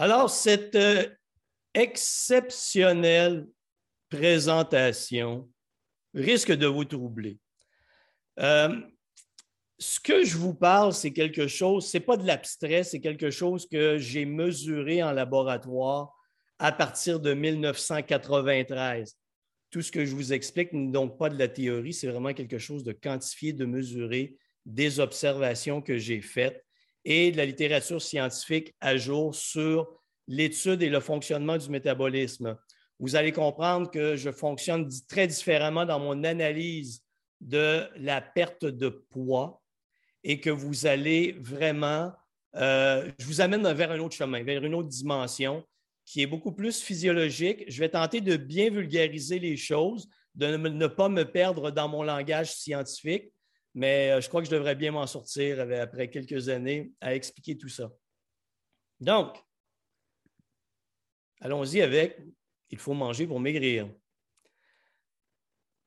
Alors, cette euh, exceptionnelle présentation risque de vous troubler. Euh, ce que je vous parle, c'est quelque chose, ce n'est pas de l'abstrait, c'est quelque chose que j'ai mesuré en laboratoire à partir de 1993. Tout ce que je vous explique n'est donc pas de la théorie, c'est vraiment quelque chose de quantifié, de mesuré, des observations que j'ai faites et de la littérature scientifique à jour sur l'étude et le fonctionnement du métabolisme. Vous allez comprendre que je fonctionne très différemment dans mon analyse de la perte de poids et que vous allez vraiment, euh, je vous amène vers un autre chemin, vers une autre dimension qui est beaucoup plus physiologique. Je vais tenter de bien vulgariser les choses, de ne pas me perdre dans mon langage scientifique, mais euh, je crois que je devrais bien m'en sortir après quelques années à expliquer tout ça. Donc, allons-y avec il faut manger pour maigrir.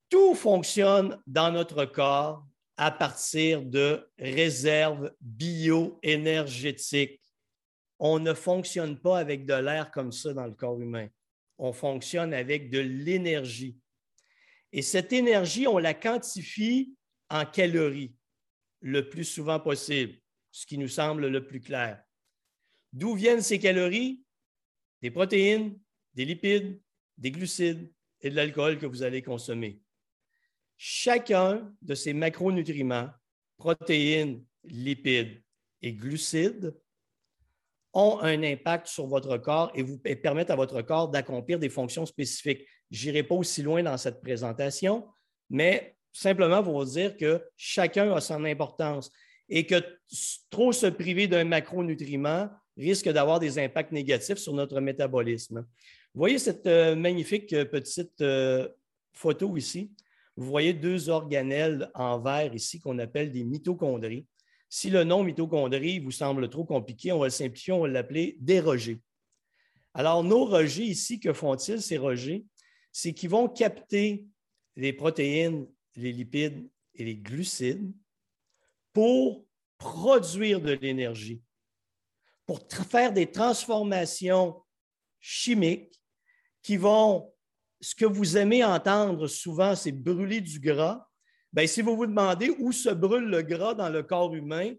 Tout fonctionne dans notre corps à partir de réserves bioénergétiques. On ne fonctionne pas avec de l'air comme ça dans le corps humain. On fonctionne avec de l'énergie. Et cette énergie, on la quantifie en calories le plus souvent possible, ce qui nous semble le plus clair. D'où viennent ces calories? Des protéines, des lipides, des glucides et de l'alcool que vous allez consommer. Chacun de ces macronutriments, protéines, lipides et glucides, ont un impact sur votre corps et vous permettent à votre corps d'accomplir des fonctions spécifiques. Je n'irai pas aussi loin dans cette présentation, mais simplement pour dire que chacun a son importance et que trop se priver d'un macronutriment risque d'avoir des impacts négatifs sur notre métabolisme. Vous voyez cette euh, magnifique euh, petite euh, photo ici? vous voyez deux organelles en vert ici qu'on appelle des mitochondries. Si le nom mitochondrie vous semble trop compliqué, on va le simplifier, on va l'appeler des rejets. Alors, nos rejets ici, que font-ils, ces rejets? C'est qu'ils vont capter les protéines, les lipides et les glucides pour produire de l'énergie, pour faire des transformations chimiques qui vont ce que vous aimez entendre souvent, c'est brûler du gras. Bien, si vous vous demandez où se brûle le gras dans le corps humain,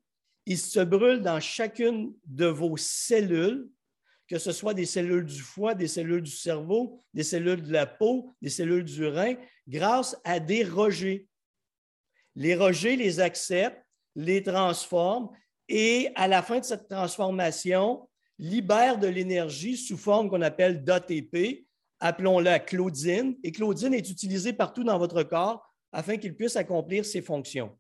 il se brûle dans chacune de vos cellules, que ce soit des cellules du foie, des cellules du cerveau, des cellules de la peau, des cellules du rein, grâce à des rejets. Les rejets les acceptent, les transforment et à la fin de cette transformation, libèrent de l'énergie sous forme qu'on appelle d'ATP, appelons-la Claudine, et Claudine est utilisée partout dans votre corps afin qu'il puisse accomplir ses fonctions.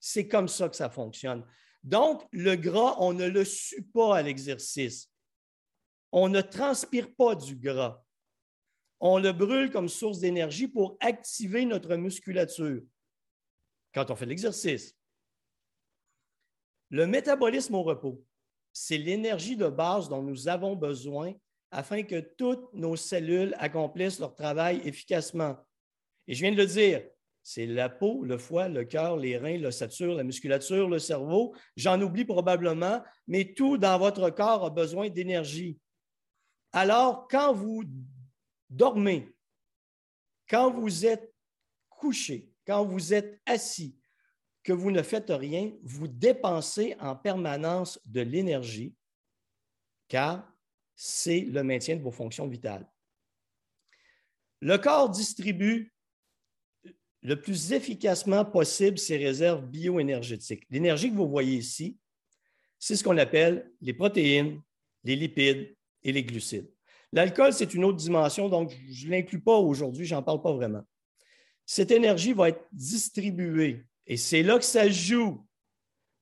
C'est comme ça que ça fonctionne. Donc, le gras, on ne le sue pas à l'exercice. On ne transpire pas du gras. On le brûle comme source d'énergie pour activer notre musculature quand on fait l'exercice. Le métabolisme au repos, c'est l'énergie de base dont nous avons besoin afin que toutes nos cellules accomplissent leur travail efficacement. Et je viens de le dire, c'est la peau, le foie, le cœur, les reins, l'ossature, la musculature, le cerveau. J'en oublie probablement, mais tout dans votre corps a besoin d'énergie. Alors, quand vous dormez, quand vous êtes couché, quand vous êtes assis, que vous ne faites rien, vous dépensez en permanence de l'énergie, car c'est le maintien de vos fonctions vitales. Le corps distribue le plus efficacement possible ses réserves bioénergétiques. L'énergie que vous voyez ici, c'est ce qu'on appelle les protéines, les lipides et les glucides. L'alcool, c'est une autre dimension, donc je ne l'inclus pas aujourd'hui, je n'en parle pas vraiment. Cette énergie va être distribuée et c'est là que ça joue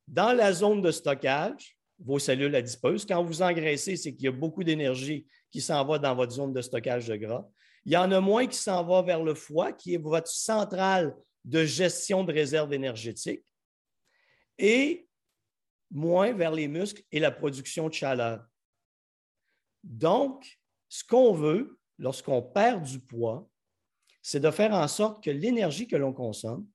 dans la zone de stockage vos cellules adipeuses. Quand vous engraissez, c'est qu'il y a beaucoup d'énergie qui s'en va dans votre zone de stockage de gras. Il y en a moins qui s'en va vers le foie, qui est votre centrale de gestion de réserve énergétique, et moins vers les muscles et la production de chaleur. Donc, ce qu'on veut lorsqu'on perd du poids, c'est de faire en sorte que l'énergie que l'on consomme,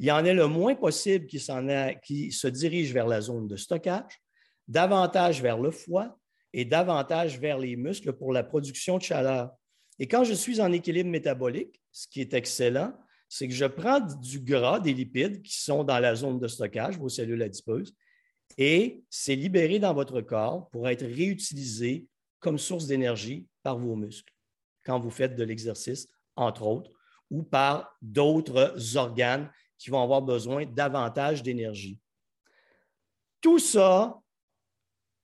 il y en ait le moins possible qui, se dirige vers la zone de stockage davantage vers le foie et davantage vers les muscles pour la production de chaleur. Et quand je suis en équilibre métabolique, ce qui est excellent, c'est que je prends du gras, des lipides qui sont dans la zone de stockage, vos cellules adipeuses, et c'est libéré dans votre corps pour être réutilisé comme source d'énergie par vos muscles quand vous faites de l'exercice, entre autres, ou par d'autres organes qui vont avoir besoin davantage d'énergie. Tout ça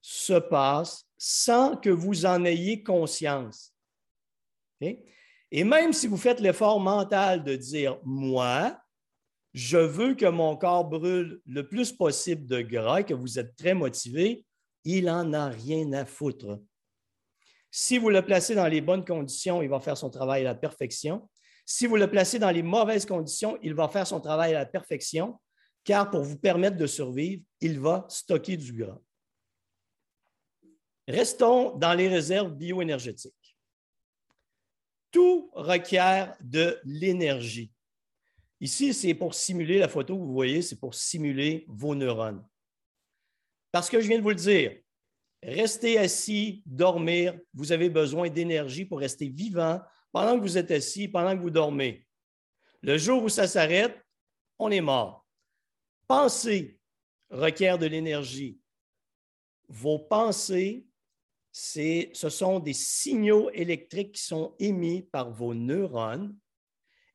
se passe sans que vous en ayez conscience. Et même si vous faites l'effort mental de dire, moi, je veux que mon corps brûle le plus possible de gras et que vous êtes très motivé, il n'en a rien à foutre. Si vous le placez dans les bonnes conditions, il va faire son travail à la perfection. Si vous le placez dans les mauvaises conditions, il va faire son travail à la perfection, car pour vous permettre de survivre, il va stocker du gras. Restons dans les réserves bioénergétiques. Tout requiert de l'énergie. Ici, c'est pour simuler la photo que vous voyez, c'est pour simuler vos neurones. Parce que je viens de vous le dire, rester assis, dormir, vous avez besoin d'énergie pour rester vivant pendant que vous êtes assis, pendant que vous dormez. Le jour où ça s'arrête, on est mort. Penser requiert de l'énergie. Vos pensées, ce sont des signaux électriques qui sont émis par vos neurones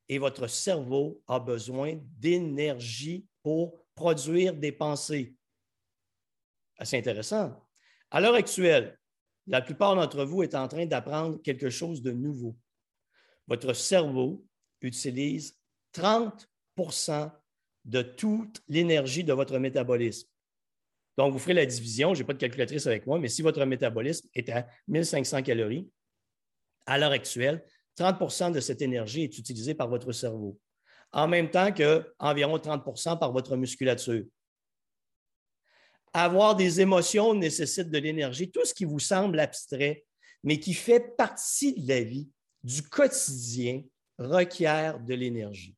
et votre cerveau a besoin d'énergie pour produire des pensées. C'est intéressant. À l'heure actuelle, la plupart d'entre vous est en train d'apprendre quelque chose de nouveau. Votre cerveau utilise 30% de toute l'énergie de votre métabolisme. Donc, vous ferez la division. Je n'ai pas de calculatrice avec moi, mais si votre métabolisme est à 1500 calories, à l'heure actuelle, 30% de cette énergie est utilisée par votre cerveau, en même temps qu'environ 30% par votre musculature. Avoir des émotions nécessite de l'énergie. Tout ce qui vous semble abstrait, mais qui fait partie de la vie, du quotidien, requiert de l'énergie.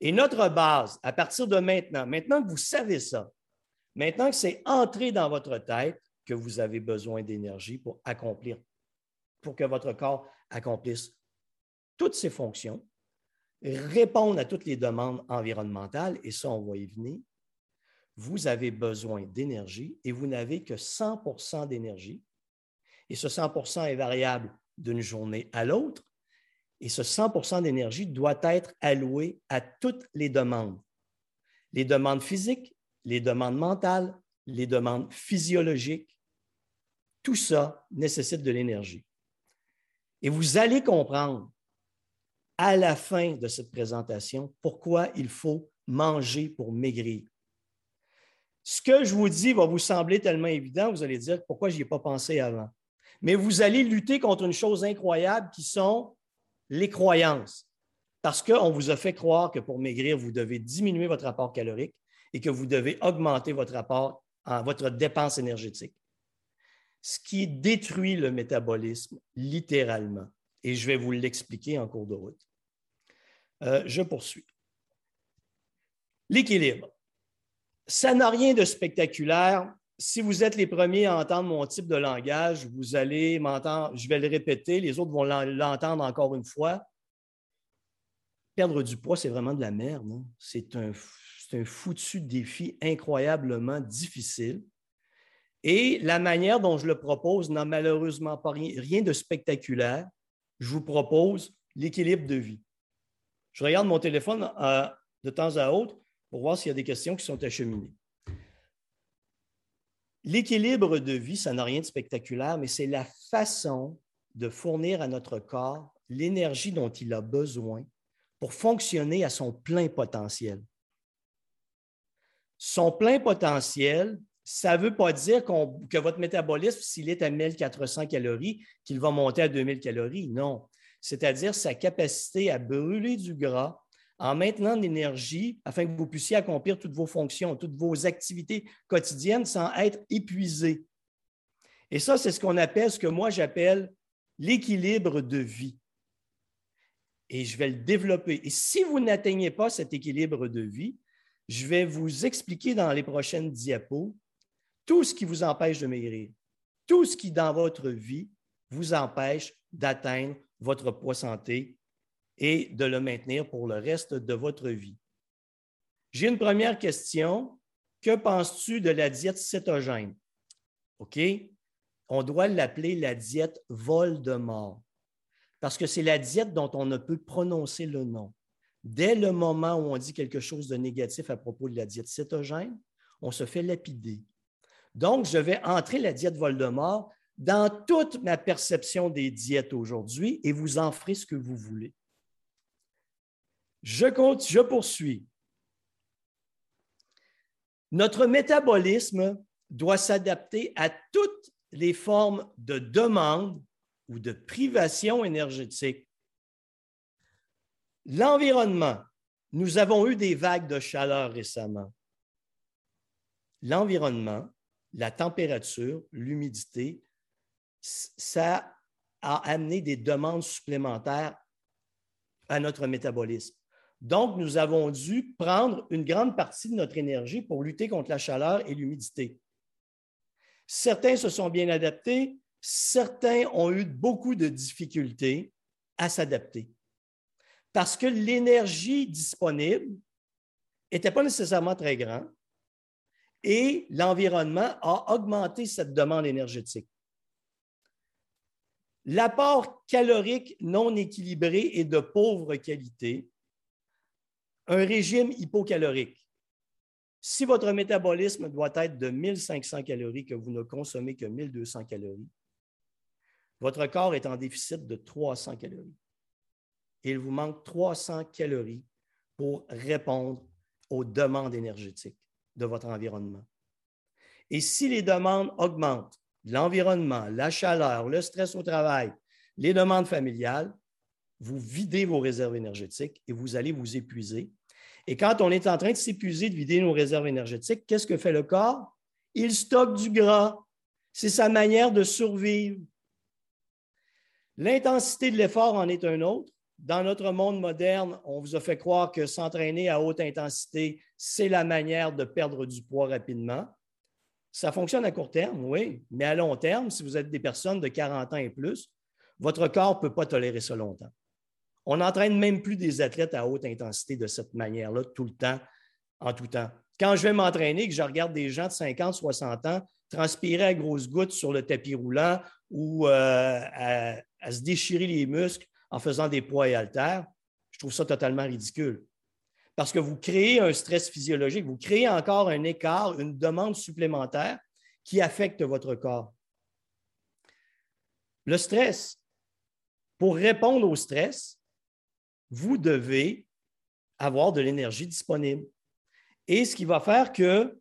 Et notre base, à partir de maintenant, maintenant que vous savez ça, maintenant que c'est entré dans votre tête que vous avez besoin d'énergie pour accomplir, pour que votre corps accomplisse toutes ses fonctions, répondre à toutes les demandes environnementales, et ça, on va y venir, vous avez besoin d'énergie et vous n'avez que 100% d'énergie. Et ce 100% est variable d'une journée à l'autre. Et ce 100% d'énergie doit être alloué à toutes les demandes. Les demandes physiques, les demandes mentales, les demandes physiologiques. Tout ça nécessite de l'énergie. Et vous allez comprendre à la fin de cette présentation pourquoi il faut manger pour maigrir. Ce que je vous dis va vous sembler tellement évident, vous allez dire pourquoi je n'y ai pas pensé avant? Mais vous allez lutter contre une chose incroyable qui sont les croyances. Parce qu'on vous a fait croire que pour maigrir, vous devez diminuer votre apport calorique et que vous devez augmenter votre apport, votre dépense énergétique. Ce qui détruit le métabolisme littéralement. Et je vais vous l'expliquer en cours de route. Euh, je poursuis. L'équilibre. Ça n'a rien de spectaculaire. Si vous êtes les premiers à entendre mon type de langage, vous allez m'entendre, je vais le répéter, les autres vont l'entendre encore une fois. Perdre du poids, c'est vraiment de la merde. Hein. C'est un, foutu défi incroyablement difficile. Et la manière dont je le propose n'a malheureusement pas rien de spectaculaire. Je vous propose l'équilibre de vie. Je regarde mon téléphone euh, de temps à autre pour voir s'il y a des questions qui sont acheminées. L'équilibre de vie, ça n'a rien de spectaculaire, mais c'est la façon de fournir à notre corps l'énergie dont il a besoin pour fonctionner à son plein potentiel. Son plein potentiel, ça ne veut pas dire que votre métabolisme, s'il est à 1400 calories, qu'il va monter à 2000 calories. Non c'est-à-dire sa capacité à brûler du gras en maintenant l'énergie afin que vous puissiez accomplir toutes vos fonctions, toutes vos activités quotidiennes sans être épuisé. Et ça, c'est ce qu'on appelle, ce que moi j'appelle l'équilibre de vie. Et je vais le développer. Et si vous n'atteignez pas cet équilibre de vie, je vais vous expliquer dans les prochaines diapos tout ce qui vous empêche de maigrir tout ce qui, dans votre vie, vous empêche d'atteindre votre poids santé et de le maintenir pour le reste de votre vie. J'ai une première question. Que penses-tu de la diète cétogène? OK? On doit l'appeler la diète vol de mort parce que c'est la diète dont on ne peut prononcer le nom. Dès le moment où on dit quelque chose de négatif à propos de la diète cétogène, on se fait lapider. Donc, je vais entrer la diète Voldemort dans toute ma perception des diètes aujourd'hui et vous en ferez ce que vous voulez. Je, compte, je poursuis. Notre métabolisme doit s'adapter à toutes les formes de demande ou de privation énergétique. L'environnement. Nous avons eu des vagues de chaleur récemment. L'environnement, la température, l'humidité, ça a amené des demandes supplémentaires à notre métabolisme. Donc, nous avons dû prendre une grande partie de notre énergie pour lutter contre la chaleur et l'humidité. Certains se sont bien adaptés, certains ont eu beaucoup de difficultés à s'adapter parce que l'énergie disponible n'était pas nécessairement très grande et l'environnement a augmenté cette demande énergétique. L'apport calorique non équilibré et de pauvre qualité un régime hypocalorique. Si votre métabolisme doit être de 1500 calories, que vous ne consommez que 1200 calories, votre corps est en déficit de 300 calories. il vous manque 300 calories pour répondre aux demandes énergétiques de votre environnement. Et si les demandes augmentent, l'environnement, la chaleur, le stress au travail, les demandes familiales, vous videz vos réserves énergétiques et vous allez vous épuiser et quand on est en train de s'épuiser, de vider nos réserves énergétiques, qu'est-ce que fait le corps? Il stocke du gras. C'est sa manière de survivre. L'intensité de l'effort en est un autre. Dans notre monde moderne, on vous a fait croire que s'entraîner à haute intensité, c'est la manière de perdre du poids rapidement. Ça fonctionne à court terme, oui, mais à long terme, si vous êtes des personnes de 40 ans et plus, votre corps ne peut pas tolérer ça longtemps. On n'entraîne même plus des athlètes à haute intensité de cette manière-là, tout le temps, en tout temps. Quand je vais m'entraîner, que je regarde des gens de 50, 60 ans transpirer à grosses gouttes sur le tapis roulant ou euh, à, se déchirer les muscles en faisant des poids et haltères, je trouve ça totalement ridicule. Parce que vous créez un stress physiologique, vous créez encore un écart, une demande supplémentaire qui affecte votre corps. Le stress. Pour répondre au stress, vous devez avoir de l'énergie disponible. Et ce qui va faire que,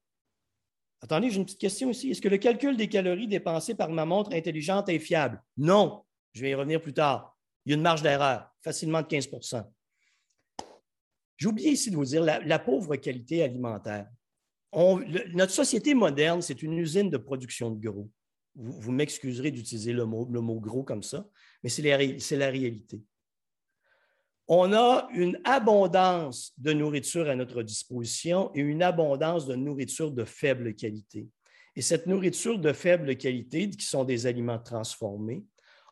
attendez, j'ai une petite question ici, est-ce que le calcul des calories dépensées par ma montre intelligente est fiable? Non, je vais y revenir plus tard. Il y a une marge d'erreur, facilement de 15% J'ai oublié ici de vous dire la, pauvre qualité alimentaire. notre société moderne, c'est une usine de production de gros. Vous, m'excuserez d'utiliser le mot, le mot gros comme ça, mais c'est la réalité on a une abondance de nourriture à notre disposition et une abondance de nourriture de faible qualité. Et cette nourriture de faible qualité, qui sont des aliments transformés,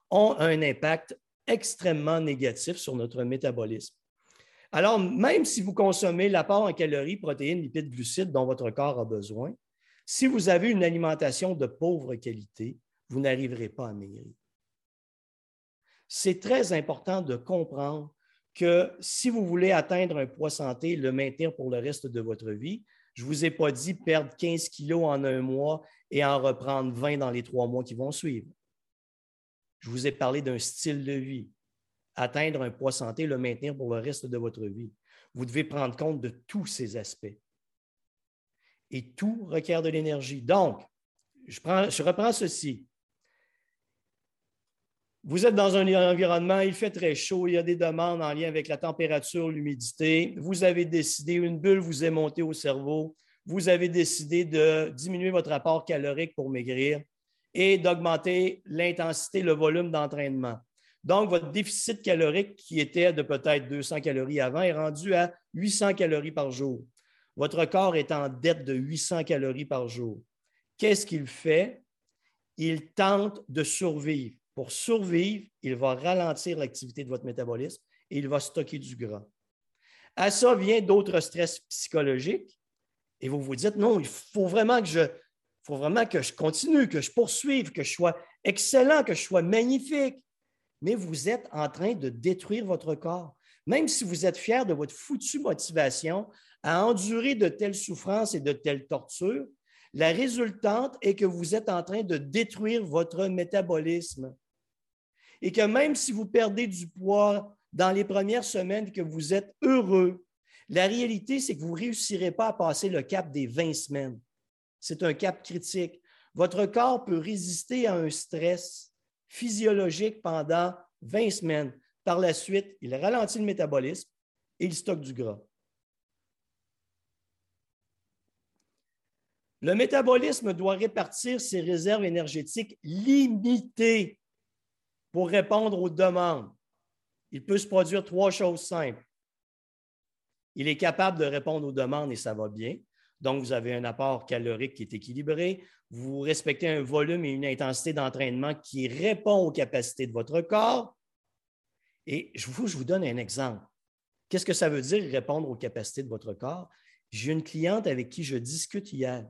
ont un impact extrêmement négatif sur notre métabolisme. Alors, même si vous consommez l'apport en calories, protéines, lipides, glucides dont votre corps a besoin, si vous avez une alimentation de pauvre qualité, vous n'arriverez pas à maigrir. C'est très important de comprendre que si vous voulez atteindre un poids santé, le maintenir pour le reste de votre vie, je ne vous ai pas dit perdre 15 kilos en un mois et en reprendre 20 dans les trois mois qui vont suivre. Je vous ai parlé d'un style de vie. Atteindre un poids santé, le maintenir pour le reste de votre vie. Vous devez prendre compte de tous ces aspects. Et tout requiert de l'énergie. Donc, je, je reprends ceci. Vous êtes dans un environnement, il fait très chaud, il y a des demandes en lien avec la température, l'humidité. Vous avez décidé, une bulle vous est montée au cerveau. Vous avez décidé de diminuer votre apport calorique pour maigrir et d'augmenter l'intensité, le volume d'entraînement. Donc, votre déficit calorique, qui était de peut-être 200 calories avant, est rendu à 800 calories par jour. Votre corps est en dette de 800 calories par jour. Qu'est-ce qu'il fait? il tente de survivre. Pour survivre, il va ralentir l'activité de votre métabolisme et il va stocker du gras. À ça vient d'autres stress psychologiques et vous vous dites, non, il faut vraiment que je, faut vraiment que je continue, que je poursuive, que je sois excellent, que je sois magnifique. Mais vous êtes en train de détruire votre corps. Même si vous êtes fier de votre foutue motivation à endurer de telles souffrances et de telles tortures, la résultante est que vous êtes en train de détruire votre métabolisme. Et que même si vous perdez du poids dans les premières semaines que vous êtes heureux, la réalité, c'est que vous ne réussirez pas à passer le cap des 20 semaines. C'est un cap critique. Votre corps peut résister à un stress physiologique pendant 20 semaines. Par la suite, il ralentit le métabolisme et il stocke du gras. Le métabolisme doit répartir ses réserves énergétiques limitées pour répondre aux demandes. Il peut se produire trois choses simples. Il est capable de répondre aux demandes et ça va bien. Donc, vous avez un apport calorique qui est équilibré. Vous respectez un volume et une intensité d'entraînement qui répond aux capacités de votre corps. Et je vous, je vous donne un exemple. Qu'est-ce que ça veut dire répondre aux capacités de votre corps? J'ai une cliente avec qui je discute hier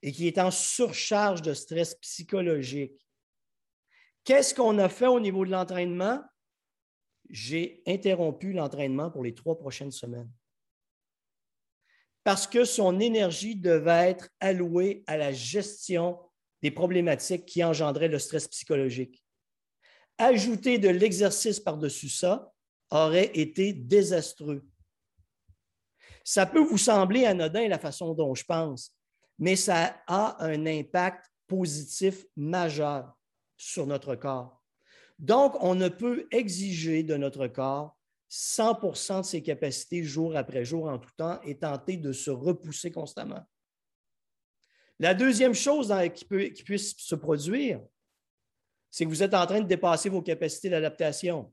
et qui est en surcharge de stress psychologique. Qu'est-ce qu'on a fait au niveau de l'entraînement? J'ai interrompu l'entraînement pour les trois prochaines semaines parce que son énergie devait être allouée à la gestion des problématiques qui engendraient le stress psychologique. Ajouter de l'exercice par-dessus ça aurait été désastreux. Ça peut vous sembler anodin la façon dont je pense, mais ça a un impact positif majeur sur notre corps. Donc, on ne peut exiger de notre corps 100% de ses capacités jour après jour en tout temps et tenter de se repousser constamment. La deuxième chose qui, qui puisse se produire, c'est que vous êtes en train de dépasser vos capacités d'adaptation.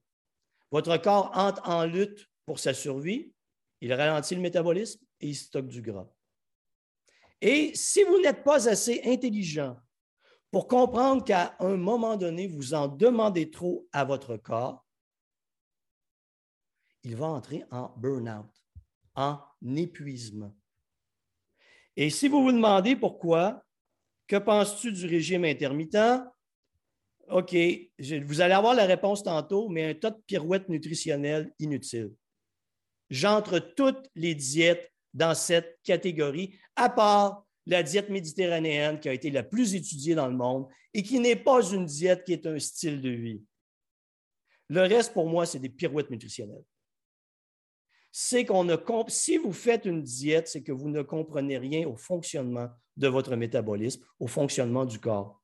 Votre corps entre en lutte pour sa survie, il ralentit le métabolisme et il stocke du gras. Et si vous n'êtes pas assez intelligent pour comprendre qu'à un moment donné, vous en demandez trop à votre corps, il va entrer en burn-out, en épuisement. Et si vous vous demandez pourquoi, que penses-tu du régime intermittent? OK, vous allez avoir la réponse tantôt, mais un tas de pirouettes nutritionnelles inutiles. J'entre toutes les diètes dans cette catégorie, à part la diète méditerranéenne qui a été la plus étudiée dans le monde et qui n'est pas une diète qui est un style de vie. Le reste, pour moi, c'est des pirouettes nutritionnelles c'est qu'on ne si vous faites une diète, c'est que vous ne comprenez rien au fonctionnement de votre métabolisme, au fonctionnement du corps.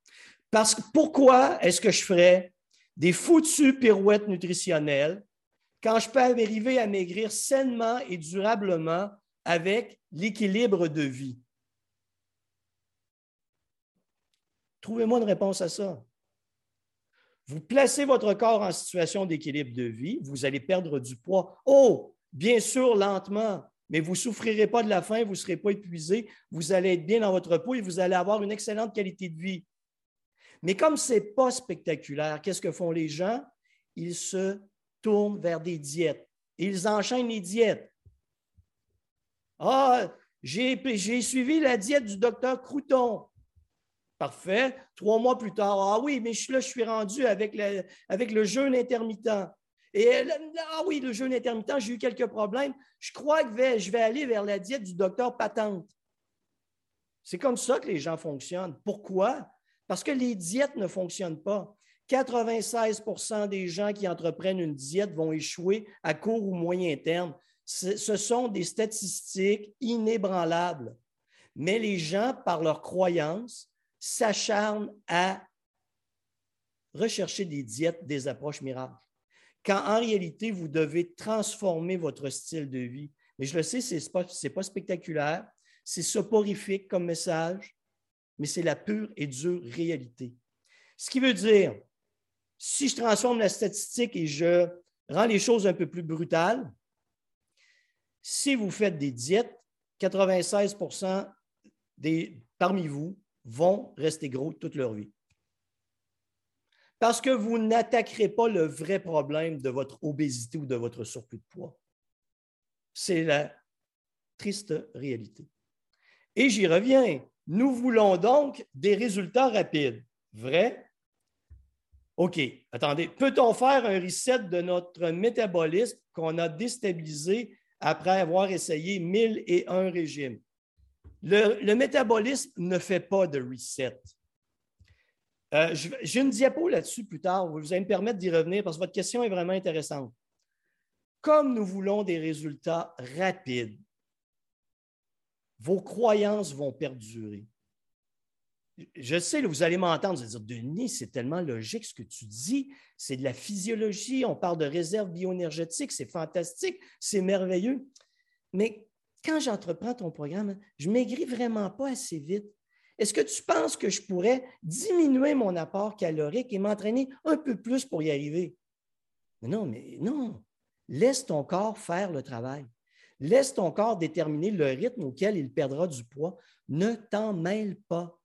Parce que pourquoi est-ce que je ferais des foutues pirouettes nutritionnelles quand je peux arriver à maigrir sainement et durablement avec l'équilibre de vie? Trouvez-moi une réponse à ça. Vous placez votre corps en situation d'équilibre de vie, vous allez perdre du poids. Oh, bien sûr lentement, mais vous ne souffrirez pas de la faim, vous ne serez pas épuisé, vous allez être bien dans votre peau et vous allez avoir une excellente qualité de vie. Mais comme ce n'est pas spectaculaire, qu'est-ce que font les gens? Ils se tournent vers des diètes. Ils enchaînent les diètes. Ah, j'ai suivi la diète du docteur Crouton. Parfait. Trois mois plus tard, ah oui, mais là, je suis rendu avec avec le jeûne intermittent. Et ah oui, le jeûne intermittent, j'ai eu quelques problèmes. Je crois que je vais aller vers la diète du docteur Patente. C'est comme ça que les gens fonctionnent. Pourquoi? Parce que les diètes ne fonctionnent pas. 96% des gens qui entreprennent une diète vont échouer à court ou moyen terme. Ce sont des statistiques inébranlables. Mais les gens, par leur croyance, s'acharnent à rechercher des diètes, des approches miracles quand en réalité, vous devez transformer votre style de vie. Mais je le sais, ce n'est pas, pas, spectaculaire, c'est soporifique comme message, mais c'est la pure et dure réalité. Ce qui veut dire, si je transforme la statistique et je rends les choses un peu plus brutales, si vous faites des diètes, 96% des, parmi vous vont rester gros toute leur vie. Parce que vous n'attaquerez pas le vrai problème de votre obésité ou de votre surplus de poids. C'est la triste réalité. Et j'y reviens. Nous voulons donc des résultats rapides. Vrai? OK, attendez. Peut-on faire un reset de notre métabolisme qu'on a déstabilisé après avoir essayé mille et un régimes? Le, métabolisme ne fait pas de reset. Euh, j'ai une diapo là-dessus plus tard. Vous allez me permettre d'y revenir parce que votre question est vraiment intéressante. Comme nous voulons des résultats rapides, vos croyances vont perdurer. Je sais, vous allez m'entendre, vous allez dire, Denis, c'est tellement logique ce que tu dis, c'est de la physiologie, on parle de réserve bioénergétique, c'est fantastique, c'est merveilleux. Mais quand j'entreprends ton programme, je maigris vraiment pas assez vite. Est-ce que tu penses que je pourrais diminuer mon apport calorique et m'entraîner un peu plus pour y arriver? non, mais non. Laisse ton corps faire le travail. Laisse ton corps déterminer le rythme auquel il perdra du poids. Ne t'en mêle pas.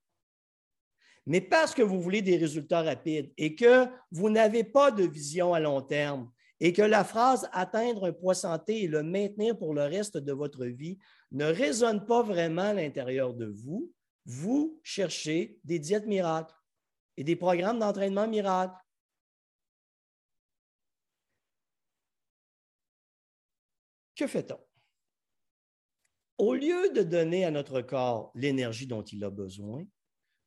Mais parce que vous voulez des résultats rapides et que vous n'avez pas de vision à long terme et que la phrase atteindre un poids santé et le maintenir pour le reste de votre vie ne résonne pas vraiment à l'intérieur de vous, vous cherchez des diètes miracles et des programmes d'entraînement miracles. Que fait-on? Au lieu de donner à notre corps l'énergie dont il a besoin,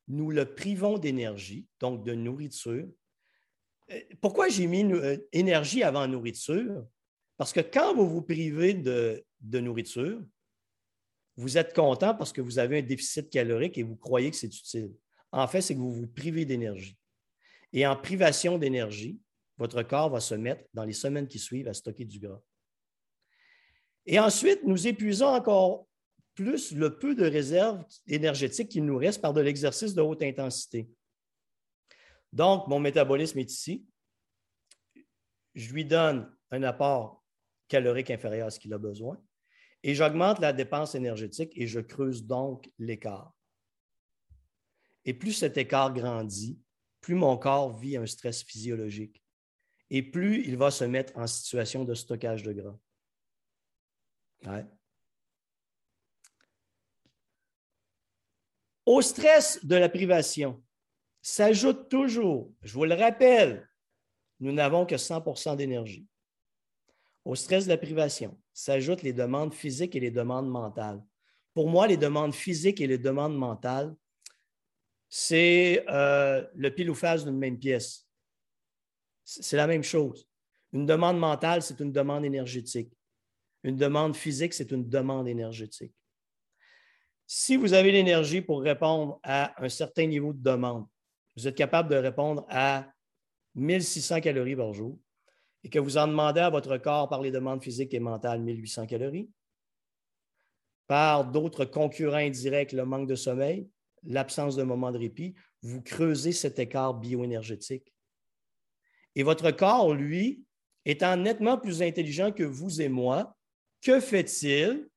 nous le privons d'énergie, donc de nourriture. Euh, pourquoi j'ai mis euh, énergie avant nourriture? Parce que quand vous vous privez de, nourriture, vous êtes content parce que vous avez un déficit calorique et vous croyez que c'est utile. En fait, c'est que vous vous privez d'énergie. Et en privation d'énergie, votre corps va se mettre, dans les semaines qui suivent, à stocker du gras. Et ensuite, nous épuisons encore plus le peu de réserves énergétiques qu'il nous reste par de l'exercice de haute intensité. Donc, mon métabolisme est ici. Je lui donne un apport calorique inférieur à ce qu'il a besoin et j'augmente la dépense énergétique et je creuse donc l'écart. Et plus cet écart grandit, plus mon corps vit un stress physiologique et plus il va se mettre en situation de stockage de gras. Au stress de la privation s'ajoute toujours, je vous le rappelle, nous n'avons que 100% d'énergie. Au stress de la privation s'ajoutent les demandes physiques et les demandes mentales. Pour moi, les demandes physiques et les demandes mentales, c'est euh, le pile ou face d'une même pièce. C'est la même chose. Une demande mentale, c'est une demande énergétique. Une demande physique, c'est une demande énergétique. Si vous avez l'énergie pour répondre à un certain niveau de demande, vous êtes capable de répondre à 1600 calories par jour et que vous en demandez à votre corps par les demandes physiques et mentales 1800 calories, par d'autres concurrents indirects, le manque de sommeil, l'absence de moment de répit, vous creusez cet écart bioénergétique. Et votre corps, lui, étant nettement plus intelligent que vous et moi, que fait-il?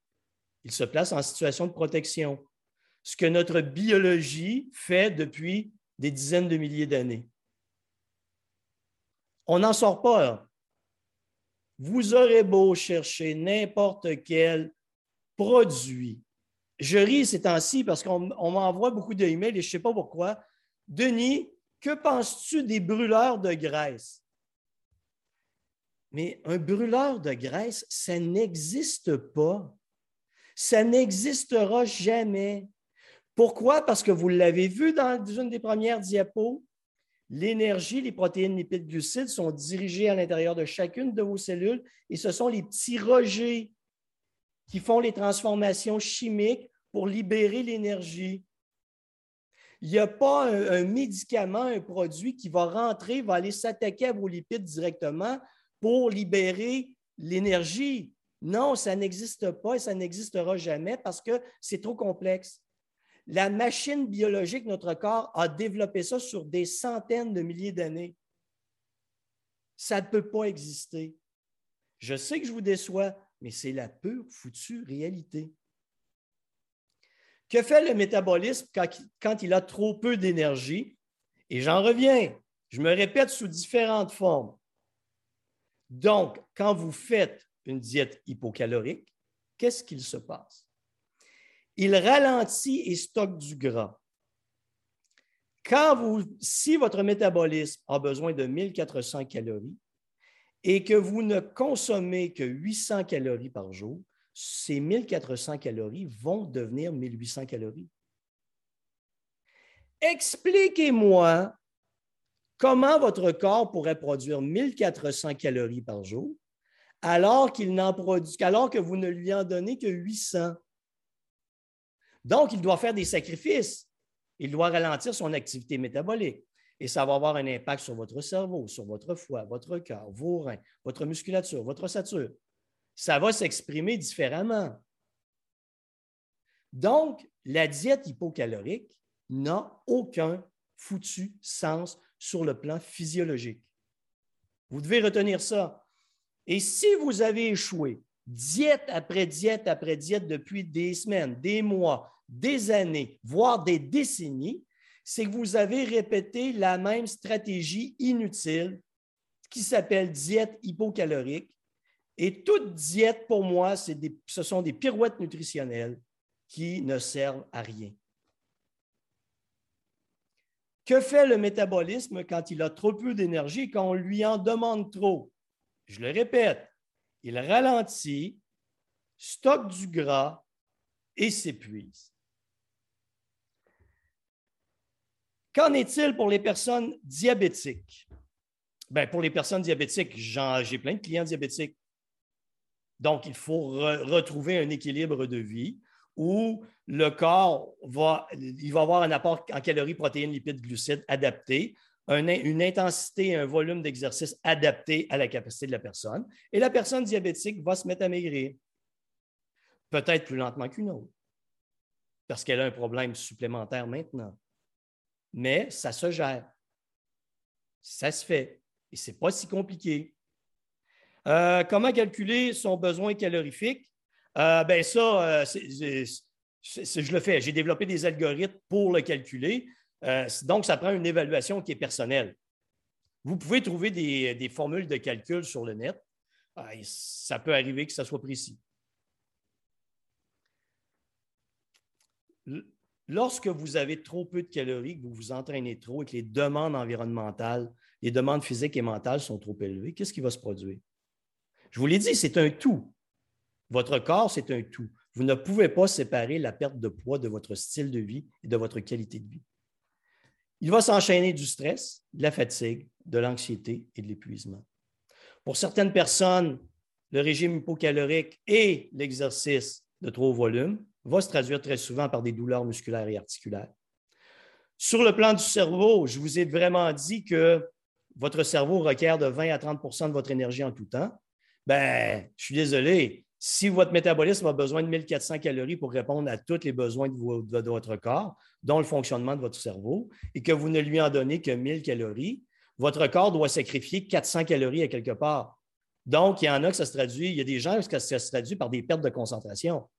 Il se place en situation de protection, ce que notre biologie fait depuis des dizaines de milliers d'années. On n'en sort pas. Vous aurez beau chercher n'importe quel produit. Je ris ces temps-ci parce qu'on m'envoie beaucoup d'emails et je ne sais pas pourquoi. Denis, que penses-tu des brûleurs de graisse? Mais un brûleur de graisse, ça n'existe pas. Ça n'existera jamais. Pourquoi? Parce que vous l'avez vu dans une des premières diapos, l'énergie, les protéines, lipides, glucides sont dirigées à l'intérieur de chacune de vos cellules et ce sont les petits rejets qui font les transformations chimiques pour libérer l'énergie. Il n'y a pas un, un, médicament, un produit qui va rentrer, va aller s'attaquer à vos lipides directement pour libérer l'énergie. Non, ça n'existe pas et ça n'existera jamais parce que c'est trop complexe. La machine biologique, notre corps, a développé ça sur des centaines de milliers d'années. Ça ne peut pas exister. Je sais que je vous déçois, mais c'est la pure foutue réalité. Que fait le métabolisme quand, il a trop peu d'énergie? Et j'en reviens, je me répète sous différentes formes. Donc, quand vous faites une diète hypocalorique, qu'est-ce qu'il se passe? Il ralentit et stocke du gras. Quand si votre métabolisme a besoin de 1400 calories et que vous ne consommez que 800 calories par jour, ces 1400 calories vont devenir 1800 calories. Expliquez-moi comment votre corps pourrait produire 1400 calories par jour alors qu'il n'en produit, alors que vous ne lui en donnez que 800. Donc, il doit faire des sacrifices. Il doit ralentir son activité métabolique. Et ça va avoir un impact sur votre cerveau, sur votre foie, votre cœur, vos reins, votre musculature, votre ossature ça va s'exprimer différemment. Donc, la diète hypocalorique n'a aucun foutu sens sur le plan physiologique. Vous devez retenir ça. Et si vous avez échoué, diète après diète après diète depuis des semaines, des mois, des années, voire des décennies, c'est que vous avez répété la même stratégie inutile qui s'appelle diète hypocalorique et toute diète, pour moi, ce sont des pirouettes nutritionnelles qui ne servent à rien. Que fait le métabolisme quand il a trop peu d'énergie et quand on lui en demande trop? Je le répète, il ralentit, stocke du gras et s'épuise. Qu'en est-il pour les personnes diabétiques? Bien, pour les personnes diabétiques, j'ai plein de clients diabétiques. Donc, il faut retrouver un équilibre de vie où le corps va, avoir un apport en calories, protéines, lipides, glucides adapté, une intensité, un volume d'exercice adapté à la capacité de la personne. Et la personne diabétique va se mettre à maigrir, peut-être plus lentement qu'une autre, parce qu'elle a un problème supplémentaire maintenant. Mais ça se gère. Ça se fait. Et ce n'est pas si compliqué. Euh, comment calculer son besoin calorifique? Euh, ben ça, euh, je le fais. J'ai développé des algorithmes pour le calculer. donc, ça prend une évaluation qui est personnelle. Vous pouvez trouver des, des formules de calcul sur le net. ça peut arriver que ça soit précis. Lorsque vous avez trop peu de calories, que vous vous entraînez trop et que les demandes environnementales, les demandes physiques et mentales sont trop élevées, qu'est-ce qui va se produire? Je vous l'ai dit, c'est un tout. Votre corps, c'est un tout. Vous ne pouvez pas séparer la perte de poids de votre style de vie et de votre qualité de vie. Il va s'enchaîner du stress, de la fatigue, de l'anxiété et de l'épuisement. Pour certaines personnes, le régime hypocalorique et l'exercice de trop haut volume va se traduire très souvent par des douleurs musculaires et articulaires. Sur le plan du cerveau, je vous ai vraiment dit que votre cerveau requiert de 20 à 30% de votre énergie en tout temps ben, je suis désolé. Si votre métabolisme a besoin de 1400 calories pour répondre à tous les besoins de, votre corps, dont le fonctionnement de votre cerveau, et que vous ne lui en donnez que 1000 calories, votre corps doit sacrifier 400 calories à quelque part. Donc, il y en a que ça se traduit, il y a des gens que ça se traduit par des pertes de concentration.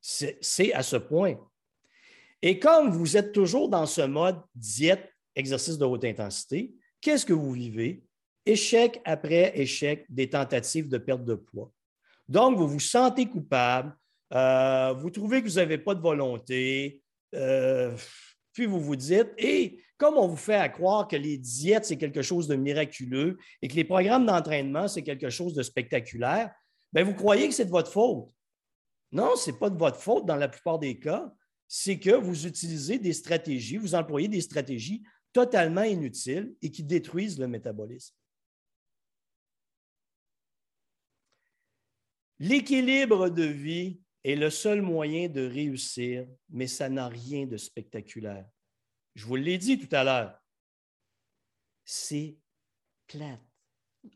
C'est à ce point. Et comme vous êtes toujours dans ce mode diète, exercice de haute intensité, qu'est-ce que vous vivez? échec après échec des tentatives de perte de poids. Donc, vous vous sentez coupable, euh, vous trouvez que vous n'avez pas de volonté, euh, puis vous vous dites, et comme on vous fait à croire que les diètes, c'est quelque chose de miraculeux et que les programmes d'entraînement, c'est quelque chose de spectaculaire, bien, vous croyez que c'est de votre faute. Non, ce n'est pas de votre faute dans la plupart des cas. C'est que vous utilisez des stratégies, vous employez des stratégies totalement inutiles et qui détruisent le métabolisme. L'équilibre de vie est le seul moyen de réussir, mais ça n'a rien de spectaculaire. Je vous l'ai dit tout à l'heure. C'est plate,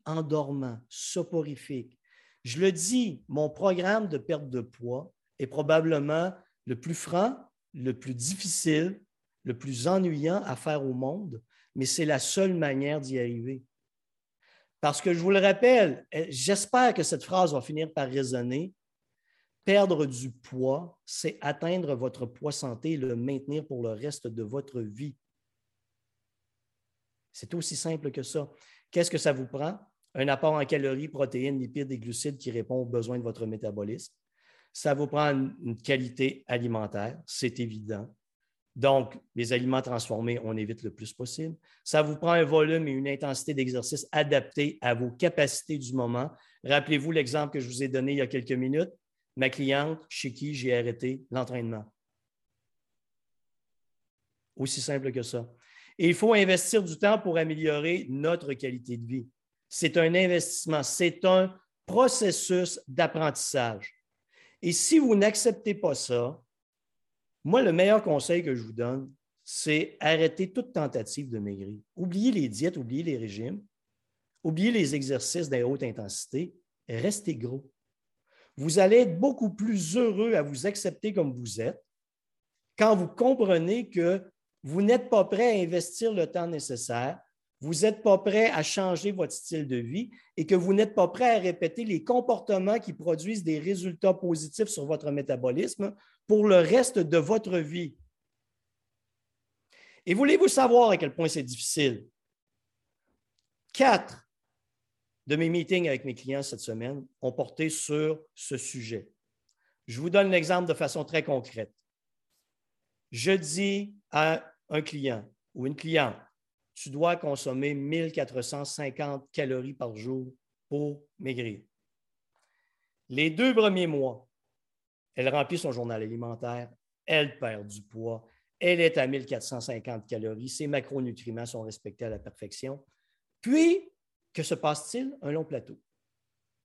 endormant, soporifique. Je le dis, mon programme de perte de poids est probablement le plus franc, le plus difficile, le plus ennuyant à faire au monde, mais c'est la seule manière d'y arriver. Parce que je vous le rappelle, eh, j'espère que cette phrase va finir par résonner. Perdre du poids, c'est atteindre votre poids santé et le maintenir pour le reste de votre vie. C'est aussi simple que ça. Qu'est-ce que ça vous prend? Un apport en calories, protéines, lipides et glucides qui répond aux besoins de votre métabolisme. Ça vous prend une qualité alimentaire, c'est évident. Donc, les aliments transformés, on évite le plus possible. Ça vous prend un volume et une intensité d'exercice adaptés à vos capacités du moment. Rappelez-vous l'exemple que je vous ai donné il y a quelques minutes ma cliente chez qui j'ai arrêté l'entraînement. Aussi simple que ça. Et il faut investir du temps pour améliorer notre qualité de vie. C'est un investissement, c'est un processus d'apprentissage. Et si vous n'acceptez pas ça, moi, le meilleur conseil que je vous donne, c'est arrêter toute tentative de maigrir. Oubliez les diètes, oubliez les régimes, oubliez les exercices de haute intensité, restez gros vous allez être beaucoup plus heureux à vous accepter comme vous êtes quand vous comprenez que vous n'êtes pas prêt à investir le temps nécessaire, vous n'êtes pas prêt à changer votre style de vie et que vous n'êtes pas prêt à répéter les comportements qui produisent des résultats positifs sur votre métabolisme pour le reste de votre vie. Et voulez-vous savoir à quel point c'est difficile? Quatre, de mes meetings avec mes clients cette semaine ont porté sur ce sujet. Je vous donne l'exemple de façon très concrète. Je dis à un client ou une cliente, tu dois consommer 1450 calories par jour pour maigrir. Les deux premiers mois, elle remplit son journal alimentaire, elle perd du poids, elle est à 1450 calories, ses macronutriments sont respectés à la perfection. Puis, que se passe-t-il? Un long plateau.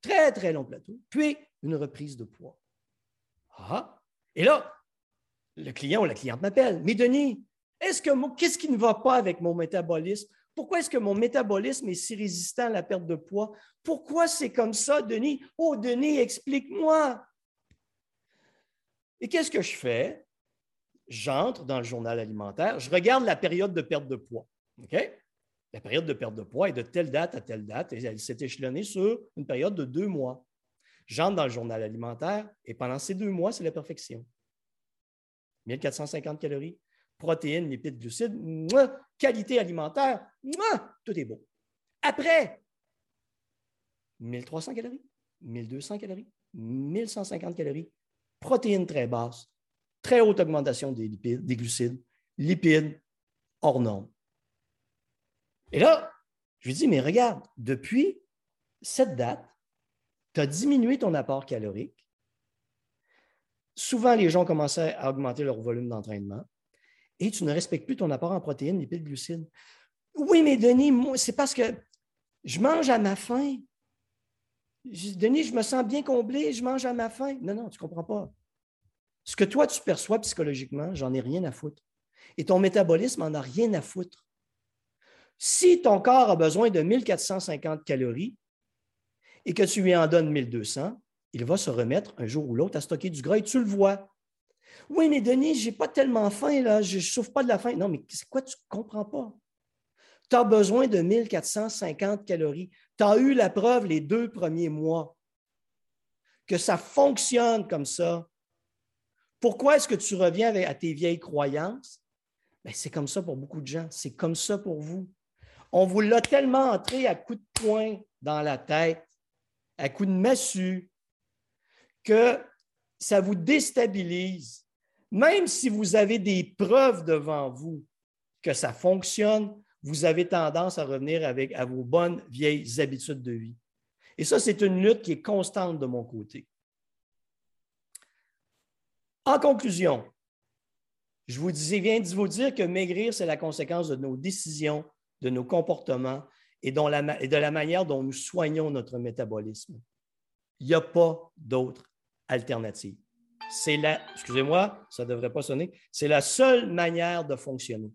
Très, très long plateau. Puis, une reprise de poids. Ah! Et là, le client ou la cliente m'appelle. Mais Denis, est-ce que qu'est-ce qui ne va pas avec mon métabolisme? Pourquoi est-ce que mon métabolisme est si résistant à la perte de poids? Pourquoi c'est comme ça, Denis? Oh, Denis, explique-moi. Et qu'est-ce que je fais? J'entre dans le journal alimentaire, je regarde la période de perte de poids. OK? La période de perte de poids est de telle date à telle date et elle s'est échelonnée sur une période de deux mois. J'entre dans le journal alimentaire et pendant ces deux mois, c'est la perfection. 1450 calories, protéines, lipides, glucides, qualité alimentaire, tout est beau. Après, 1300 calories, 1200 calories, 1150 calories, protéines très basses, très haute augmentation des lipides, des glucides, lipides hors normes. Et là, je lui dis, mais regarde, depuis cette date, tu as diminué ton apport calorique. Souvent, les gens commençaient à augmenter leur volume d'entraînement et tu ne respectes plus ton apport en protéines, lipides, glucides. Oui, mais Denis, c'est parce que je mange à ma faim. Denis, je me sens bien comblé, je mange à ma faim. Non, non, tu ne comprends pas. Ce que toi, tu perçois psychologiquement, j'en ai rien à foutre. Et ton métabolisme n'en a rien à foutre. Si ton corps a besoin de 1450 calories et que tu lui en donnes 1200, il va se remettre un jour ou l'autre à stocker du gras et tu le vois. Oui, mais Denis, je n'ai pas tellement faim, là, je ne souffre pas de la faim. Non, mais c'est quoi, tu ne comprends pas? Tu as besoin de 1450 calories. Tu as eu la preuve les deux premiers mois que ça fonctionne comme ça. Pourquoi est-ce que tu reviens à tes vieilles croyances? Ben, c'est comme ça pour beaucoup de gens. C'est comme ça pour vous. On vous l'a tellement entré à coups de poing dans la tête, à coups de massue, que ça vous déstabilise. Même si vous avez des preuves devant vous que ça fonctionne, vous avez tendance à revenir avec, à vos bonnes vieilles habitudes de vie. Et ça, c'est une lutte qui est constante de mon côté. En conclusion, je vous disais, viens de vous dire que maigrir, c'est la conséquence de nos décisions de nos comportements et, de la manière dont nous soignons notre métabolisme. Il n'y a pas d'autre alternative. C'est la, excusez-moi, ça devrait pas sonner, c'est la seule manière de fonctionner.